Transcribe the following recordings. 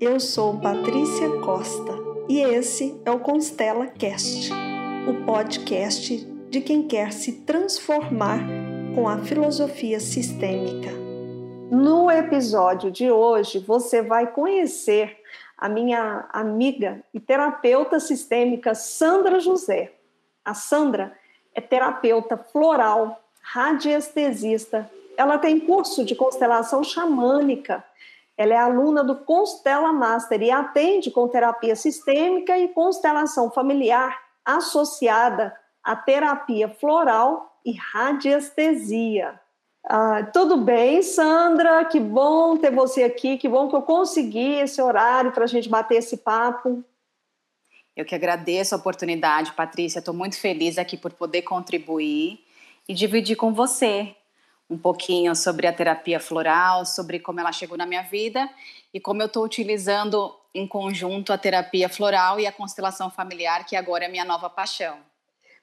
Eu sou Patrícia Costa e esse é o Constela Cast, o podcast de quem quer se transformar com a filosofia sistêmica. No episódio de hoje, você vai conhecer a minha amiga e terapeuta sistêmica Sandra José. A Sandra é terapeuta floral, radiestesista. Ela tem curso de constelação xamânica. Ela é aluna do Constela Master e atende com terapia sistêmica e constelação familiar associada à terapia floral e radiestesia. Ah, tudo bem, Sandra? Que bom ter você aqui, que bom que eu consegui esse horário para a gente bater esse papo. Eu que agradeço a oportunidade, Patrícia. Estou muito feliz aqui por poder contribuir e dividir com você um pouquinho sobre a terapia floral, sobre como ela chegou na minha vida e como eu estou utilizando em conjunto a terapia floral e a constelação familiar, que agora é minha nova paixão.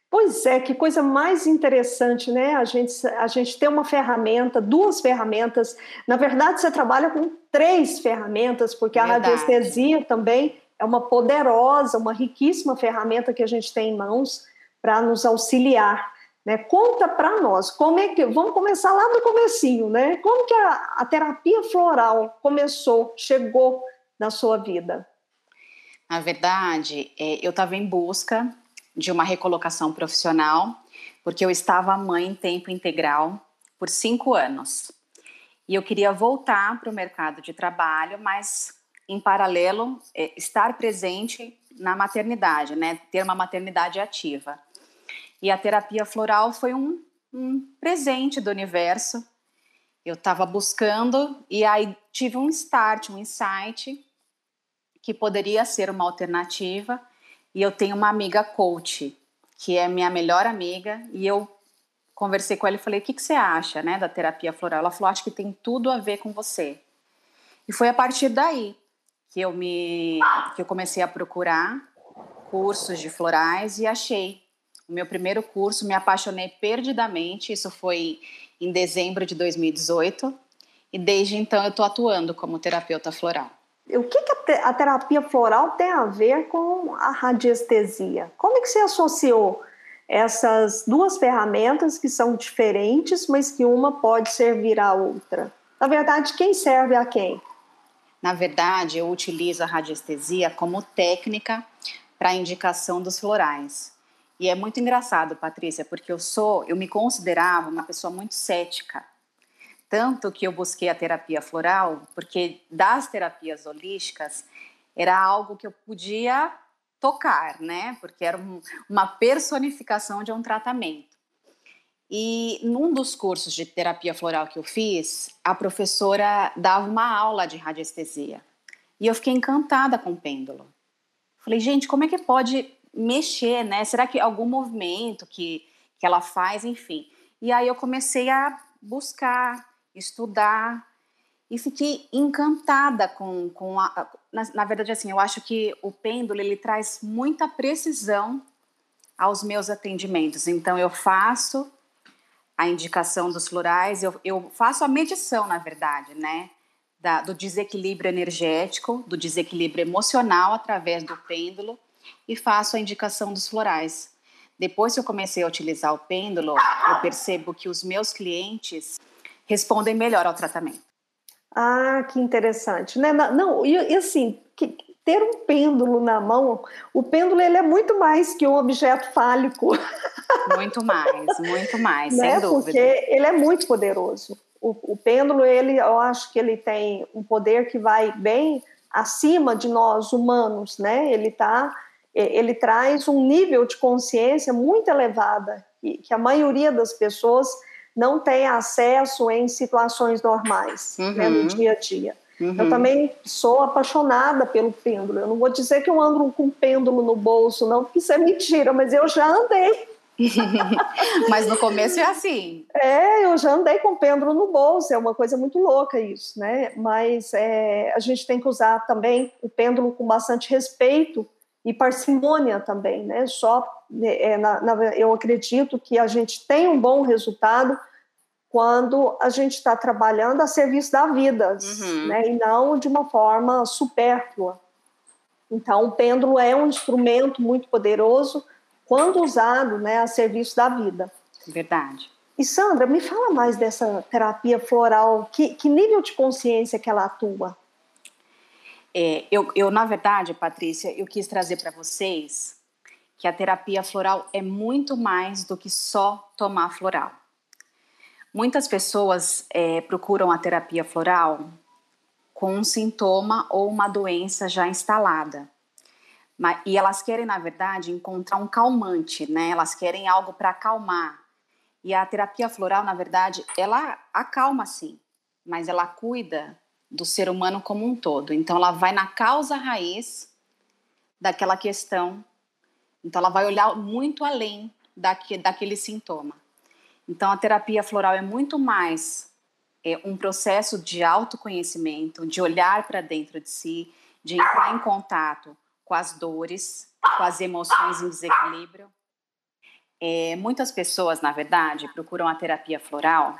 Pois é, que coisa mais interessante, né? A gente, a gente tem uma ferramenta, duas ferramentas. Na verdade, você trabalha com três ferramentas, porque verdade. a radiestesia também é uma poderosa, uma riquíssima ferramenta que a gente tem em mãos para nos auxiliar. Né? Conta para nós, como é que. Vamos começar lá no comecinho, né? Como que a, a terapia floral começou, chegou na sua vida? Na verdade, é, eu estava em busca de uma recolocação profissional, porque eu estava mãe em tempo integral por cinco anos. E eu queria voltar para o mercado de trabalho, mas em paralelo é, estar presente na maternidade, né? Ter uma maternidade ativa. E a terapia floral foi um, um presente do universo. Eu estava buscando e aí tive um start, um insight que poderia ser uma alternativa e eu tenho uma amiga coach, que é minha melhor amiga, e eu conversei com ela e falei: o que, que você acha né, da terapia floral? Ela falou: acho que tem tudo a ver com você. E foi a partir daí que eu me que eu comecei a procurar cursos de florais e achei meu primeiro curso, me apaixonei perdidamente, isso foi em dezembro de 2018, e desde então eu estou atuando como terapeuta floral. O que, que a terapia floral tem a ver com a radiestesia? Como é que você associou essas duas ferramentas que são diferentes, mas que uma pode servir à outra? Na verdade, quem serve a quem? Na verdade, eu utilizo a radiestesia como técnica para a indicação dos florais. E é muito engraçado, Patrícia, porque eu sou, eu me considerava uma pessoa muito cética tanto que eu busquei a terapia floral, porque das terapias holísticas era algo que eu podia tocar, né? Porque era um, uma personificação de um tratamento. E num dos cursos de terapia floral que eu fiz, a professora dava uma aula de radiestesia. E eu fiquei encantada com o pêndulo. Falei, gente, como é que pode mexer, né? Será que algum movimento que, que ela faz, enfim. E aí eu comecei a buscar estudar e fiquei encantada com, com a, na, na, verdade assim eu acho que o pêndulo ele traz muita precisão aos meus atendimentos então eu faço a indicação dos florais eu, eu faço a medição na verdade né da, do desequilíbrio energético do desequilíbrio emocional através do pêndulo e faço a indicação dos florais depois que eu comecei a utilizar o pêndulo eu percebo que os meus clientes respondem melhor ao tratamento. Ah, que interessante, né? Não, e, e assim, que, ter um pêndulo na mão, o pêndulo ele é muito mais que um objeto fálico. Muito mais, muito mais, né? sem dúvida. Porque ele é muito poderoso. O, o pêndulo, ele, eu acho que ele tem um poder que vai bem acima de nós humanos, né? Ele tá, ele traz um nível de consciência muito elevada que, que a maioria das pessoas não tem acesso em situações normais, uhum. né, no uhum. dia a dia. Uhum. Eu também sou apaixonada pelo pêndulo. Eu não vou dizer que eu ando com pêndulo no bolso, não, porque isso é mentira, mas eu já andei. mas no começo é assim. É, eu já andei com pêndulo no bolso, é uma coisa muito louca isso, né? Mas é, a gente tem que usar também o pêndulo com bastante respeito e parcimônia também, né? Só é, na, na, eu acredito que a gente tem um bom resultado quando a gente está trabalhando a serviço da vida, uhum. né, e não de uma forma supérflua. Então, o pêndulo é um instrumento muito poderoso quando usado né, a serviço da vida. Verdade. E Sandra, me fala mais dessa terapia floral, que, que nível de consciência que ela atua? É, eu, eu, na verdade, Patrícia, eu quis trazer para vocês que a terapia floral é muito mais do que só tomar floral. Muitas pessoas é, procuram a terapia floral com um sintoma ou uma doença já instalada. E elas querem, na verdade, encontrar um calmante, né? Elas querem algo para acalmar. E a terapia floral, na verdade, ela acalma sim, mas ela cuida do ser humano como um todo. Então, ela vai na causa raiz daquela questão. Então, ela vai olhar muito além daque, daquele sintoma. Então, a terapia floral é muito mais é, um processo de autoconhecimento, de olhar para dentro de si, de entrar em contato com as dores, com as emoções em desequilíbrio. É, muitas pessoas, na verdade, procuram a terapia floral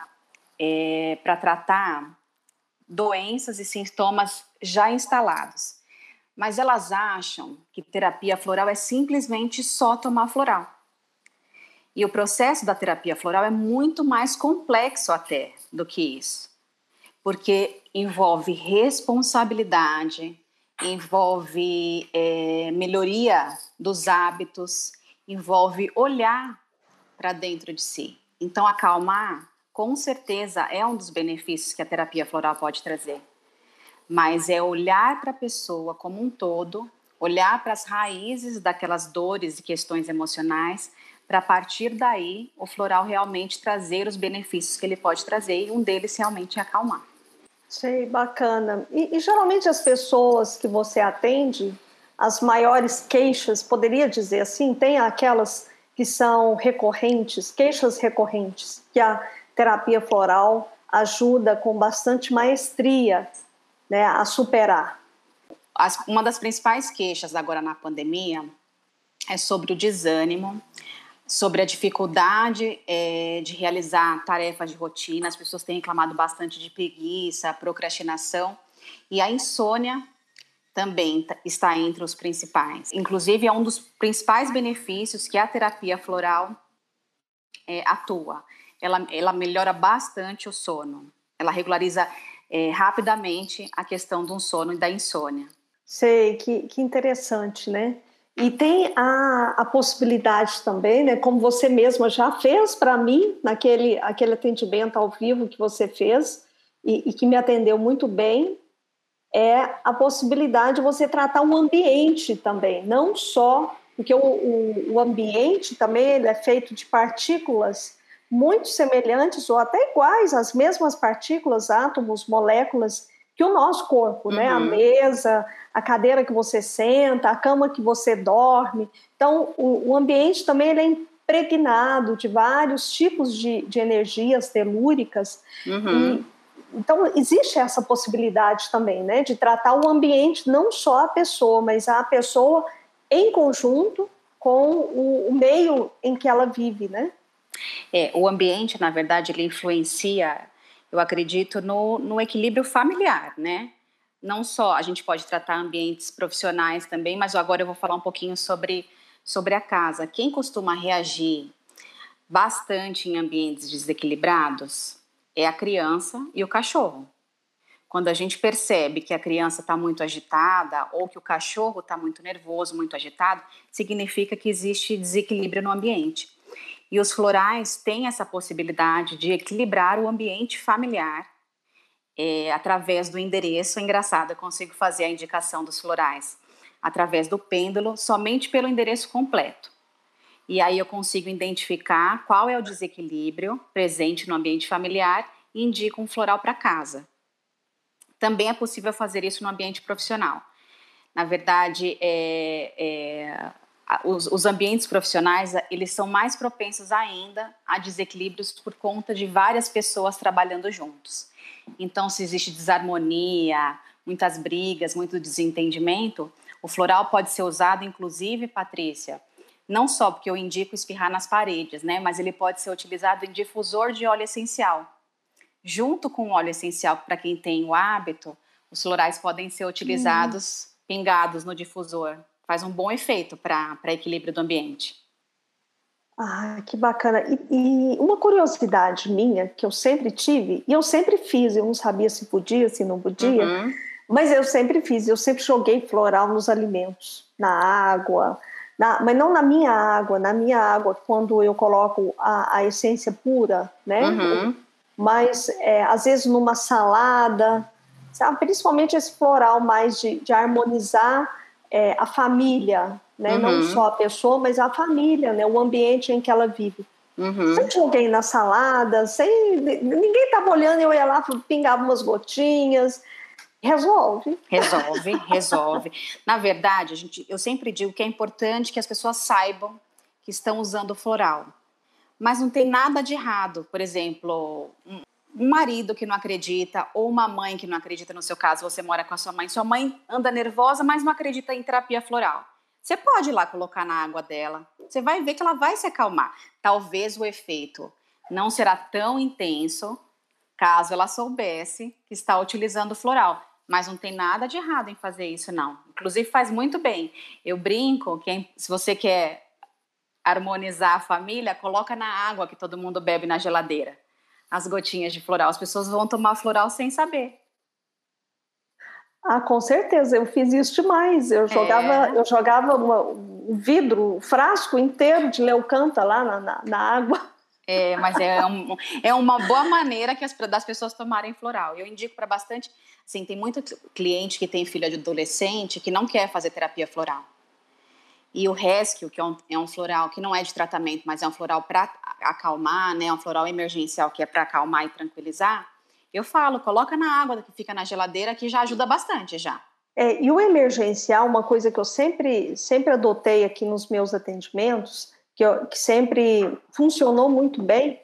é, para tratar doenças e sintomas já instalados. Mas elas acham que terapia floral é simplesmente só tomar floral. E o processo da terapia floral é muito mais complexo até do que isso, porque envolve responsabilidade, envolve é, melhoria dos hábitos, envolve olhar para dentro de si. Então, acalmar, com certeza, é um dos benefícios que a terapia floral pode trazer. Mas é olhar para a pessoa como um todo, olhar para as raízes daquelas dores e questões emocionais para a partir daí o floral realmente trazer os benefícios que ele pode trazer e um deles realmente é acalmar. Sei, bacana. E, e geralmente as pessoas que você atende, as maiores queixas, poderia dizer assim, tem aquelas que são recorrentes, queixas recorrentes, que a terapia floral ajuda com bastante maestria né, a superar. As, uma das principais queixas agora na pandemia é sobre o desânimo, sobre a dificuldade é, de realizar tarefas de rotina. As pessoas têm reclamado bastante de preguiça, procrastinação e a insônia também está entre os principais. Inclusive, é um dos principais benefícios que a terapia floral é, atua. Ela, ela melhora bastante o sono. Ela regulariza é, rapidamente a questão do sono e da insônia. Sei, que, que interessante, né? E tem a, a possibilidade também, né, como você mesma já fez para mim, naquele aquele atendimento ao vivo que você fez e, e, que me atendeu muito bem, é a possibilidade de você tratar o ambiente também, não só, porque o, o, o ambiente também é feito de partículas muito semelhantes ou até iguais, as mesmas partículas, átomos, moléculas que o nosso corpo, uhum. né? A uhum. mesa, a cadeira que você senta, a cama que você dorme. Então, o, o ambiente também ele é impregnado de vários tipos de, de energias telúricas. Uhum. E, então, existe essa possibilidade também, né? De tratar o ambiente, não só a pessoa, mas a pessoa em conjunto com o, o meio em que ela vive, né? É, o ambiente, na verdade, ele influencia eu acredito no, no equilíbrio familiar, né? Não só a gente pode tratar ambientes profissionais também, mas agora eu vou falar um pouquinho sobre, sobre a casa. Quem costuma reagir bastante em ambientes desequilibrados é a criança e o cachorro. Quando a gente percebe que a criança está muito agitada ou que o cachorro está muito nervoso, muito agitado, significa que existe desequilíbrio no ambiente. E os florais têm essa possibilidade de equilibrar o ambiente familiar é, através do endereço. É engraçado, eu consigo fazer a indicação dos florais através do pêndulo somente pelo endereço completo. E aí eu consigo identificar qual é o desequilíbrio presente no ambiente familiar e indico um floral para casa. Também é possível fazer isso no ambiente profissional. Na verdade, é, é, os, os, ambientes profissionais eles são mais propensos ainda a desequilíbrios por conta de várias pessoas trabalhando juntos. Então, se existe desarmonia, muitas brigas, muito desentendimento, o floral pode ser usado, inclusive, Patrícia, não só porque eu indico espirrar nas paredes, né? Mas ele pode ser utilizado em difusor de óleo essencial. junto com o óleo essencial, para quem tem o hábito, os florais podem ser utilizados hum. pingados no difusor. Faz um bom efeito para equilíbrio do ambiente. Ah, que bacana. E, e, uma curiosidade minha, que eu sempre tive, e eu sempre fiz, eu não sabia se podia, se não podia, uhum. mas eu sempre fiz, eu sempre joguei floral nos alimentos, na água, na, mas não na minha água, na minha água, quando eu coloco a, a essência pura, né? Uhum. Mas é, às vezes numa salada, sabe? principalmente esse floral mais de, de harmonizar é, a família, né? Uhum. Não só a pessoa, mas a família, né? O ambiente em que ela vive. Uhum. Sempre joguei na salada, sem, ninguém estava olhando, eu ia lá, pingava umas gotinhas. Resolve. Resolve, resolve. Na verdade, a gente, eu sempre digo que é importante que as pessoas saibam que estão usando floral. Mas não tem nada de errado. Por exemplo, um, marido que não acredita, ou uma mãe que não acredita, no seu caso, você mora com a sua mãe, sua mãe anda nervosa, mas não acredita em terapia floral. Você pode ir lá colocar na água dela, você vai ver que ela vai se acalmar. Talvez o efeito não será tão intenso caso ela soubesse que está utilizando floral. Mas não tem nada de errado em fazer isso, não. Inclusive faz muito bem. Eu brinco que se você quer harmonizar a família, coloca na água que todo mundo bebe na geladeira. As gotinhas de floral. As pessoas vão tomar floral sem saber. Ah, com certeza, eu fiz isso demais. Eu jogava, é. eu jogava uma, um vidro, um frasco inteiro de leucanta lá na, na, na água. É, mas é, um, é uma boa maneira que as, das pessoas tomarem floral. Eu indico para bastante, assim, tem muito cliente que tem filho de adolescente que não quer fazer terapia floral. E o Rescue, que é um, é um floral que não é de tratamento, mas é um floral para acalmar, né, é um floral emergencial que é para acalmar e tranquilizar, eu falo, coloca na água que fica na geladeira que já ajuda bastante já. É, e o emergencial, uma coisa que eu sempre, sempre adotei aqui nos meus atendimentos, que, eu, que sempre funcionou muito bem,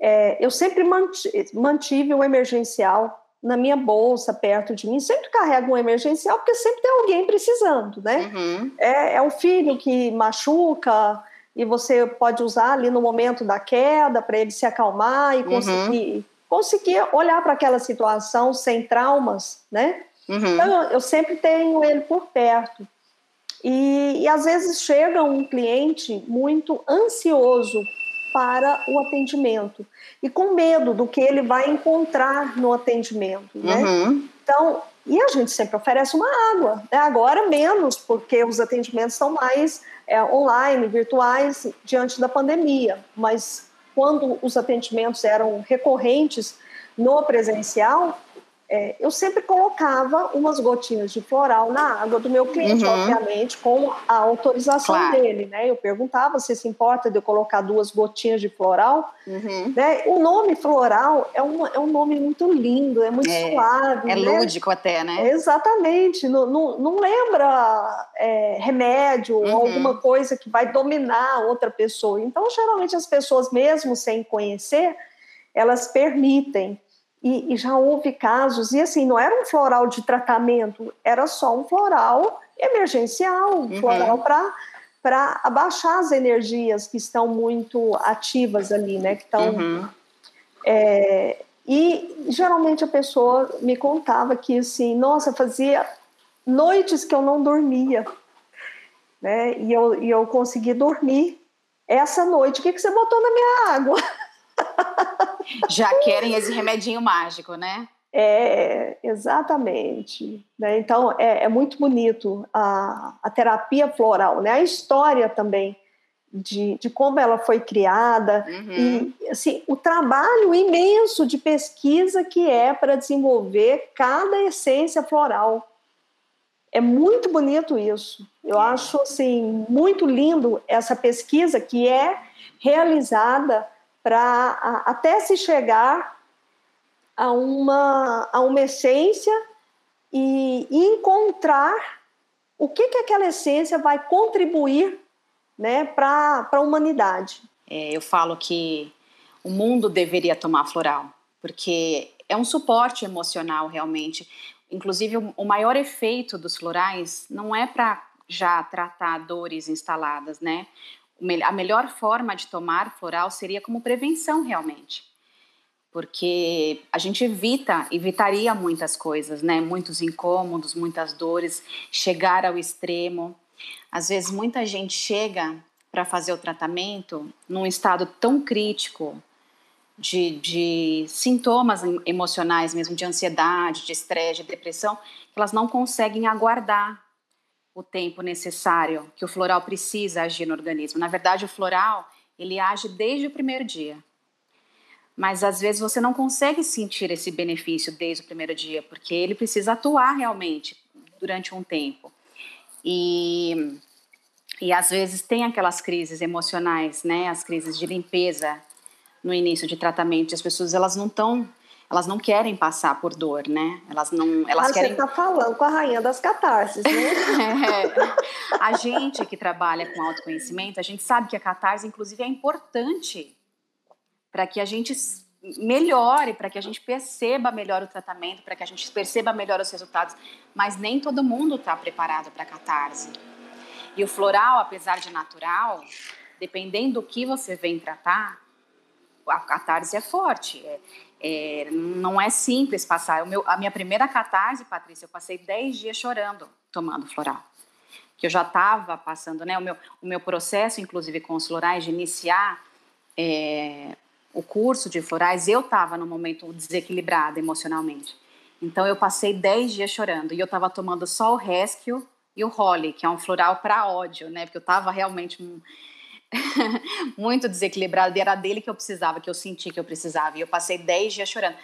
é, eu sempre mantive, mantive o emergencial na minha bolsa, perto de mim. Sempre carrego um emergencial, porque sempre tem alguém precisando, né? Uhum. É, é um filho que machuca, e você pode usar ali no momento da queda para ele se acalmar e conseguir uhum conseguir olhar para aquela situação sem traumas, né? Uhum. Então, eu, eu, sempre tenho ele por perto. E, e às vezes chega um cliente muito ansioso para o atendimento e com medo do que ele vai encontrar no atendimento, né? Uhum. Então, e a gente sempre oferece uma água, né? agora menos, porque os atendimentos são mais é, online, virtuais, diante da pandemia, mas quando os atendimentos eram recorrentes no presencial, é, eu sempre colocava umas gotinhas de floral na água do meu cliente, uhum. obviamente, com a autorização claro. dele, né? Eu perguntava se se importa de eu colocar duas gotinhas de floral, uhum. né? O nome floral é, uma, é um nome muito lindo, é muito é, suave, É né? lúdico até, né? Exatamente, não, não, não lembra é, remédio uhum. ou alguma coisa que vai dominar outra pessoa. Então, geralmente as pessoas, mesmo sem conhecer, elas permitem e, e, já houve casos, e assim, não era um floral de tratamento, era só um floral emergencial, um uhum. floral para abaixar as energias que estão muito ativas ali, né? Que estão. Uhum. É, e geralmente a pessoa me contava que assim, nossa, fazia noites que eu não dormia, né? E eu, e eu consegui dormir essa noite. O que, que você botou na minha água? Já querem esse remedinho mágico, né? É, exatamente. Né? Então, é, é, muito bonito a, a terapia floral, né? a história também de, de como ela foi criada uhum. e assim, o trabalho imenso de pesquisa que é para desenvolver cada essência floral. É muito bonito isso. Eu acho assim, muito lindo essa pesquisa que é realizada para até se chegar a uma, a uma essência e, encontrar o que, que aquela essência vai contribuir né, para a humanidade. É, eu falo que o mundo deveria tomar floral, porque é um suporte emocional realmente. Inclusive, o maior efeito dos florais não é para já tratar dores instaladas, né? A melhor forma de tomar floral seria como prevenção realmente. porque a gente evita, evitaria muitas coisas, né? Muitos incômodos, muitas dores, chegar ao extremo. Às vezes muita gente chega para fazer o tratamento num estado tão crítico de, de, sintomas emocionais mesmo, de ansiedade, de estresse, de depressão, que elas não conseguem aguardar o tempo necessário que o floral precisa agir no organismo. Na verdade, o floral, ele age desde o primeiro dia mas às vezes você não consegue sentir esse benefício desde o primeiro dia, porque ele precisa atuar realmente durante um tempo. E, e às vezes tem aquelas crises emocionais, né, as crises de limpeza no início de tratamento, as pessoas elas não estão elas não querem passar por dor, né? Elas não, elas ah, querem. Você está falando com a rainha das catarses, né? é. A gente que trabalha com autoconhecimento, a gente sabe que a catarse, inclusive, é importante para que a gente melhore, para que a gente perceba melhor o tratamento, para que a gente perceba melhor os resultados. Mas nem todo mundo está preparado para catarse. E o floral, apesar de natural, dependendo do que você vem tratar, a catarse é forte. É, é, não é simples passar. Meu, a minha primeira catarse, Patrícia, eu passei 10 dias chorando tomando floral. Que eu já estava passando, né? O meu, o meu processo, inclusive, com os florais, de iniciar é, o curso de florais, eu estava num momento desequilibrada emocionalmente. Então eu passei 10 dias chorando e eu estava tomando só o Rescue e o Holly, que é um floral para ódio, né? Porque eu estava realmente muito desequilibrada e era dele que eu precisava, que eu senti que eu precisava. E eu passei 10 dias chorando.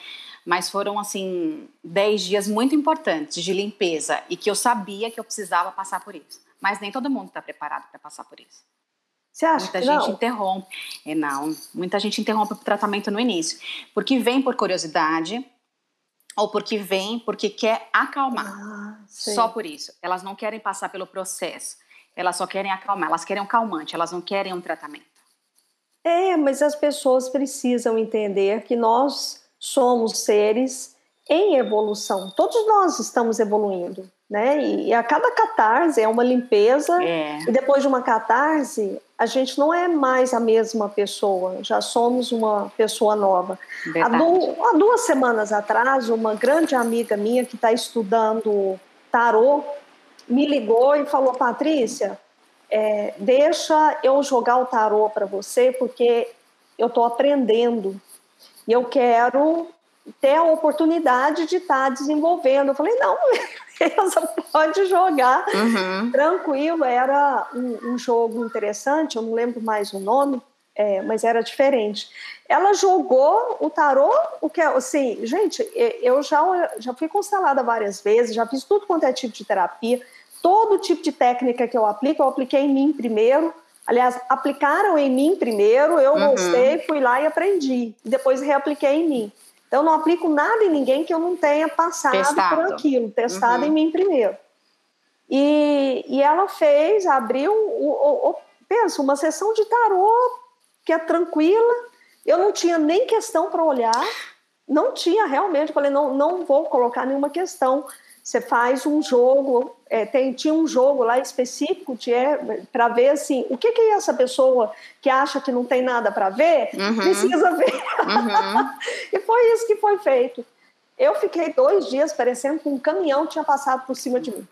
Mas foram, assim, 10 dias muito importantes de limpeza e que eu sabia que eu precisava passar por isso. Mas nem todo mundo está preparado para passar por isso. Você acha muita que gente não? interrompe. É, não, muita gente interrompe o tratamento no início. Porque vem por curiosidade ou porque vem porque quer acalmar. Ah, só por isso. Elas não querem passar pelo processo. Elas só querem acalmar. Elas querem um calmante, elas não querem um tratamento. É, mas as pessoas precisam entender que nós somos seres em evolução. Todos nós estamos evoluindo, né? E a cada catarse é uma limpeza. É. E depois de uma catarse, a gente não é mais a mesma pessoa, já somos uma pessoa nova. Há, du há, duas semanas atrás, uma grande amiga minha que está estudando tarô me ligou e falou: Patrícia, é, deixa eu jogar o tarô para você, porque eu estou aprendendo e eu quero ter a oportunidade de estar tá desenvolvendo. Eu falei: não, Elsa, pode jogar uhum. tranquilo. Era um, um, jogo interessante, eu não lembro mais o nome, é, mas era diferente. Ela jogou o tarô, o que é, assim, gente, eu já, já fui constelada várias vezes, já fiz tudo quanto é tipo de terapia, todo tipo de técnica que eu aplico, eu apliquei em mim primeiro. Aliás, aplicaram em mim primeiro, eu uhum. gostei, fui lá e aprendi. Depois reapliquei em mim. Então, eu não aplico nada em ninguém que eu não tenha passado testado. por aquilo, testado uhum. em mim primeiro. E, e ela fez, abriu, o, o, o, pensa, uma sessão de tarô que é tranquila. Eu não tinha nem questão para olhar, não tinha realmente. Falei, não, não vou colocar nenhuma questão. Você faz um jogo, é, tem, tinha um jogo lá específico é, para ver assim, o que, que é essa pessoa que acha que não tem nada para ver uhum. precisa ver. Uhum. e foi isso que foi feito. Eu fiquei dois dias parecendo que um caminhão tinha passado por cima de mim.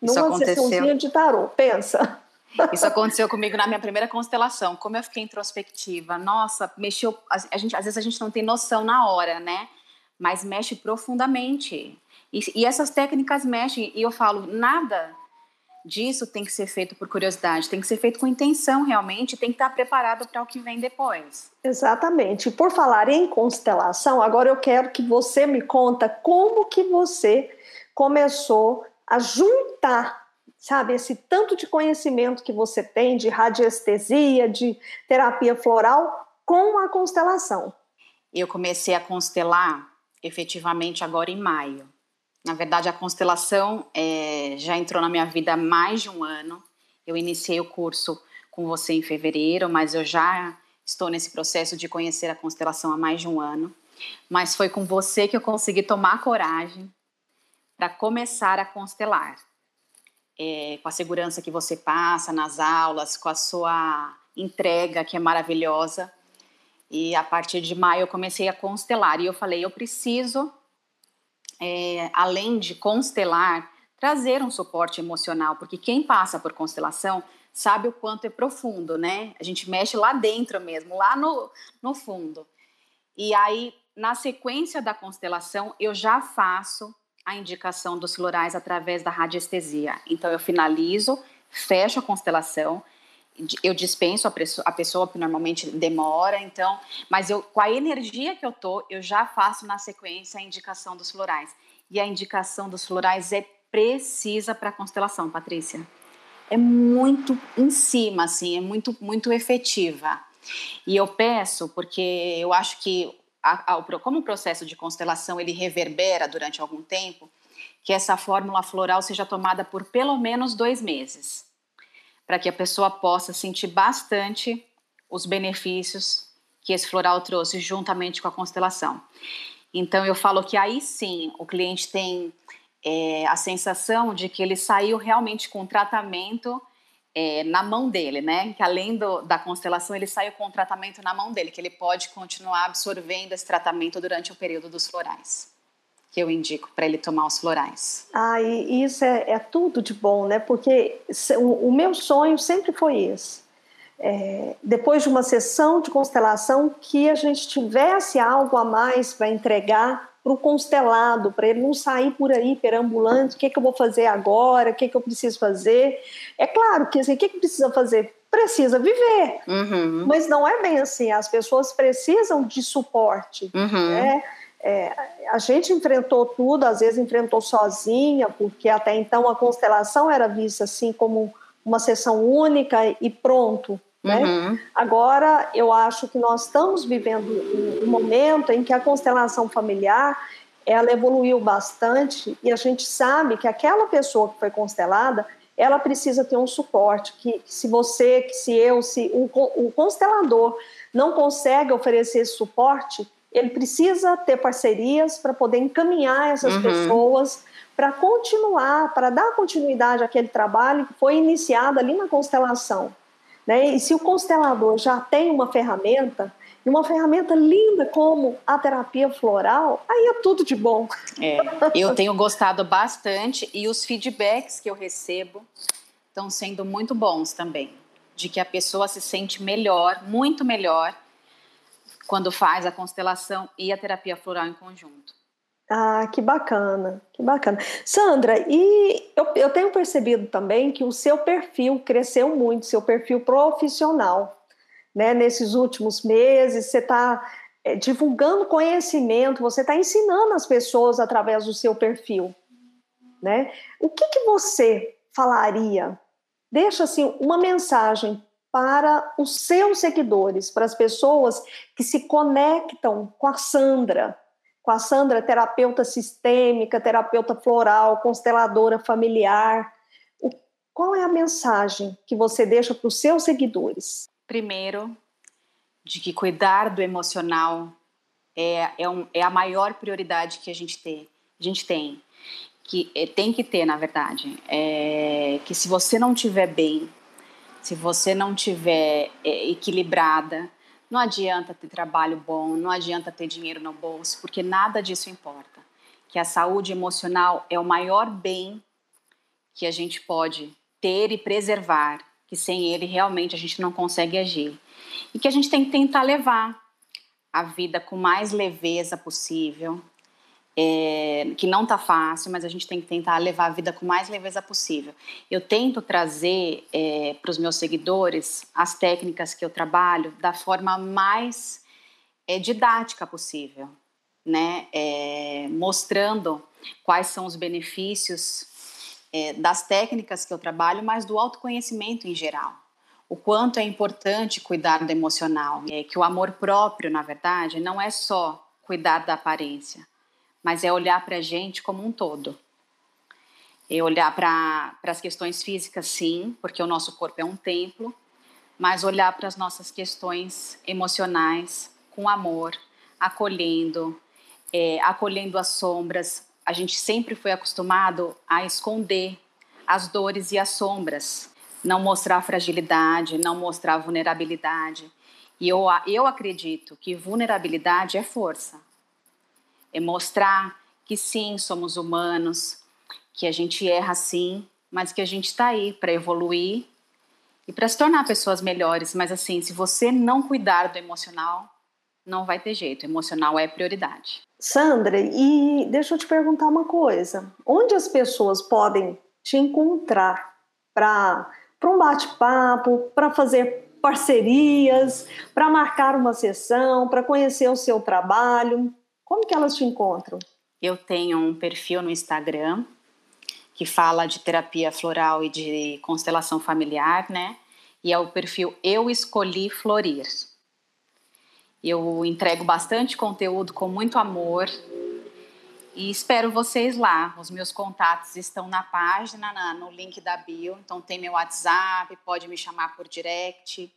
Isso numa aconteceu. sessãozinha de tarô, pensa. Isso aconteceu comigo na minha primeira constelação. Como eu fiquei introspectiva, nossa, mexeu. A gente, às vezes a gente não tem noção na hora, né? Mas mexe profundamente. E, e essas técnicas mexem, e eu falo, nada disso tem que ser feito por curiosidade, tem que ser feito com intenção realmente, tem que estar preparado para o que vem depois. Exatamente. Por falar em constelação, agora eu quero que você me conta como que você começou a juntar, sabe, esse tanto de conhecimento que você tem de radiestesia, de terapia floral com a constelação. Eu comecei a constelar efetivamente agora em maio. Na verdade, a constelação é, já entrou na minha vida há mais de um ano. Eu iniciei o curso com você em fevereiro, mas eu já estou nesse processo de conhecer a constelação há mais de um ano. Mas foi com você que eu consegui tomar coragem para começar a constelar. É, com a segurança que você passa nas aulas, com a sua entrega que é maravilhosa. E a partir de maio eu comecei a constelar. E eu falei, eu preciso, é, além de constelar, trazer um suporte emocional, porque quem passa por constelação sabe o quanto é profundo, né? A gente mexe lá dentro mesmo, lá no, no fundo. E aí, na sequência da constelação, eu já faço a indicação dos florais através da radiestesia. Então, eu finalizo, fecho a constelação, eu dispenso a pessoa, a pessoa que normalmente demora, então, mas eu com a energia que eu tô, eu já faço na sequência a indicação dos florais. E a indicação dos florais é precisa para a constelação, Patrícia. É muito em cima, assim, é muito muito efetiva. E eu peço porque eu acho que a, a, como o processo de constelação ele reverbera durante algum tempo, que essa fórmula floral seja tomada por pelo menos dois meses para que a pessoa possa sentir bastante os benefícios que esse floral trouxe juntamente com a constelação. Então eu falo que aí sim o cliente tem é, a sensação de que ele saiu realmente com tratamento é, na mão dele, né? Que além do, da constelação ele saiu com o tratamento na mão dele, que ele pode continuar absorvendo esse tratamento durante o período dos florais que eu indico para ele tomar os florais. Ah, e isso é, é tudo de bom, né? Porque o, o meu sonho sempre foi esse. É, depois de uma sessão de constelação, que a gente tivesse algo a mais para entregar para o constelado, para ele não sair por aí perambulando, o que, é que eu vou fazer agora, o que, é que eu preciso fazer. É claro que assim, o que, que precisa fazer? Precisa viver, uhum. mas não é bem assim, as pessoas precisam de suporte. Uhum. Né? É, a gente enfrentou tudo, às vezes enfrentou sozinha, porque até então a constelação era vista assim como uma sessão única e pronto. Né? Uhum. Agora, eu acho que nós estamos vivendo um momento em que a constelação familiar ela evoluiu bastante e a gente sabe que aquela pessoa que foi constelada ela precisa ter um suporte que, se você, que se eu, se o, o constelador não consegue oferecer esse suporte, ele precisa ter parcerias para poder encaminhar essas uhum. pessoas para continuar, para dar continuidade àquele trabalho que foi iniciado ali na constelação. Né? E se o constelador já tem uma ferramenta, e uma ferramenta linda como a terapia floral, aí é tudo de bom. É, eu tenho gostado bastante e os feedbacks que eu recebo estão sendo muito bons também, de que a pessoa se sente melhor, muito melhor, quando faz a constelação e a terapia floral em conjunto. Ah, que bacana, que bacana. Sandra, e eu, eu tenho percebido também que o seu perfil cresceu muito, seu perfil profissional, né? Nesses últimos meses, você está é, divulgando conhecimento, você está ensinando as pessoas através do seu perfil, né? O que, que você falaria? Deixa assim uma mensagem para os seus seguidores, para as pessoas que se conectam com a Sandra, com a Sandra, terapeuta sistêmica, terapeuta floral, consteladora familiar. O, qual é a mensagem que você deixa para os seus seguidores? Primeiro, de que cuidar do emocional é, é, um, é a maior prioridade que a gente tem. A gente tem que é, tem que ter, na verdade, é, que se você não estiver bem se você não tiver é, equilibrada, não adianta ter trabalho bom, não adianta ter dinheiro no bolso, porque nada disso importa. Que a saúde emocional é o maior bem que a gente pode ter e preservar, que sem ele realmente a gente não consegue agir. E que a gente tem que tentar levar a vida com mais leveza possível, é, que não está fácil, mas a gente tem que tentar levar a vida com mais leveza possível. Eu tento trazer é, para os meus seguidores as técnicas que eu trabalho da forma mais é, didática possível, né? É, mostrando quais são os benefícios é, das técnicas que eu trabalho, mas do autoconhecimento em geral. O quanto é importante cuidar do emocional, é que o amor próprio, na verdade, não é só cuidar da aparência, mas é olhar para a gente como um todo. É olhar para as questões físicas, sim, porque o nosso corpo é um templo, mas olhar para as nossas questões emocionais com amor, acolhendo, é, acolhendo as sombras. A gente sempre foi acostumado a esconder as dores e as sombras, não mostrar fragilidade, não mostrar vulnerabilidade. E eu, eu acredito que vulnerabilidade é força. É mostrar que sim, somos humanos, que a gente erra sim, mas que a gente está aí para evoluir e para se tornar pessoas melhores. Mas assim, se você não cuidar do emocional, não vai ter jeito. Emocional é prioridade. Sandra, e deixa eu te perguntar uma coisa: onde as pessoas podem te encontrar para um bate-papo, para fazer parcerias, para marcar uma sessão, para conhecer o seu trabalho? Como que elas te encontram? Eu tenho um perfil no Instagram que fala de terapia floral e de constelação familiar, né? E é o perfil Eu Escolhi Florir. Eu entrego bastante conteúdo com muito amor e espero vocês lá. Os meus contatos estão na página, na, no link da bio. Então tem meu WhatsApp, pode me chamar por direct.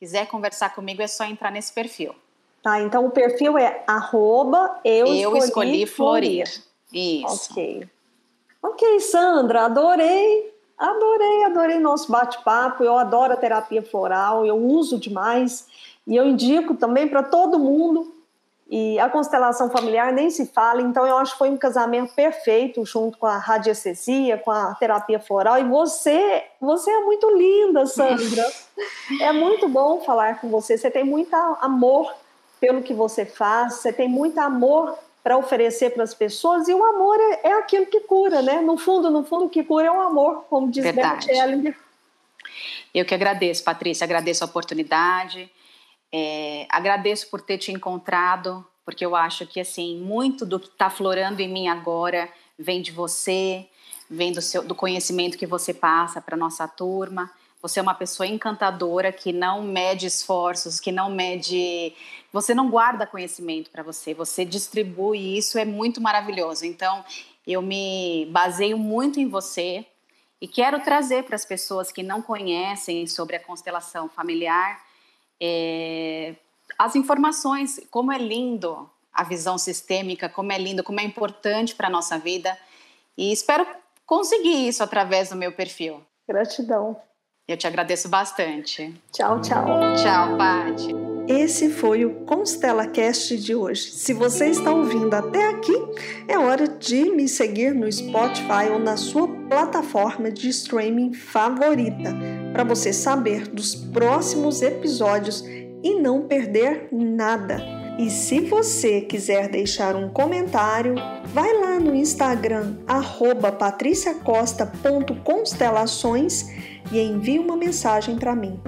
Quiser conversar comigo é só entrar nesse perfil. Tá, então o perfil é arroba eu, eu escolhi, escolhi florir. florir. Isso. Ok. Ok, Sandra, adorei, adorei, adorei nosso bate-papo. Eu adoro a terapia floral, eu uso demais e eu indico também para todo mundo. E a constelação familiar nem se fala, então eu acho que foi um casamento perfeito junto com a radiestesia, com a terapia floral. E você, você é muito linda, Sandra. é muito bom falar com você. Você tem muito amor pelo que você faz, você tem muito amor para oferecer para as pessoas e o amor é, é, aquilo que cura, né? No fundo, no fundo, o que cura é o amor, como diz Verdade. Bert Hellinger. Eu que agradeço, Patrícia, agradeço a oportunidade, é, agradeço por ter te encontrado, porque eu acho que assim muito do que está florando em mim agora vem de você, vem do, seu, do conhecimento que você passa para nossa turma. Você é uma pessoa encantadora que não mede esforços, que não mede. Você não guarda conhecimento para você, você distribui e isso é muito maravilhoso. Então, eu me baseio muito em você e quero trazer para as pessoas que não conhecem sobre a constelação familiar é, as informações, como é lindo a visão sistêmica, como é lindo, como é importante para a nossa vida. E espero conseguir isso através do meu perfil. Gratidão. Eu te agradeço bastante. Tchau, tchau. Tchau, Paty. Esse foi o Constela Cast de hoje. Se você está ouvindo até aqui, é hora de me seguir no Spotify ou na sua plataforma de streaming favorita, para você saber dos próximos episódios e não perder nada. E se você quiser deixar um comentário, vai lá no Instagram patriciacosta.constelações e envie uma mensagem para mim.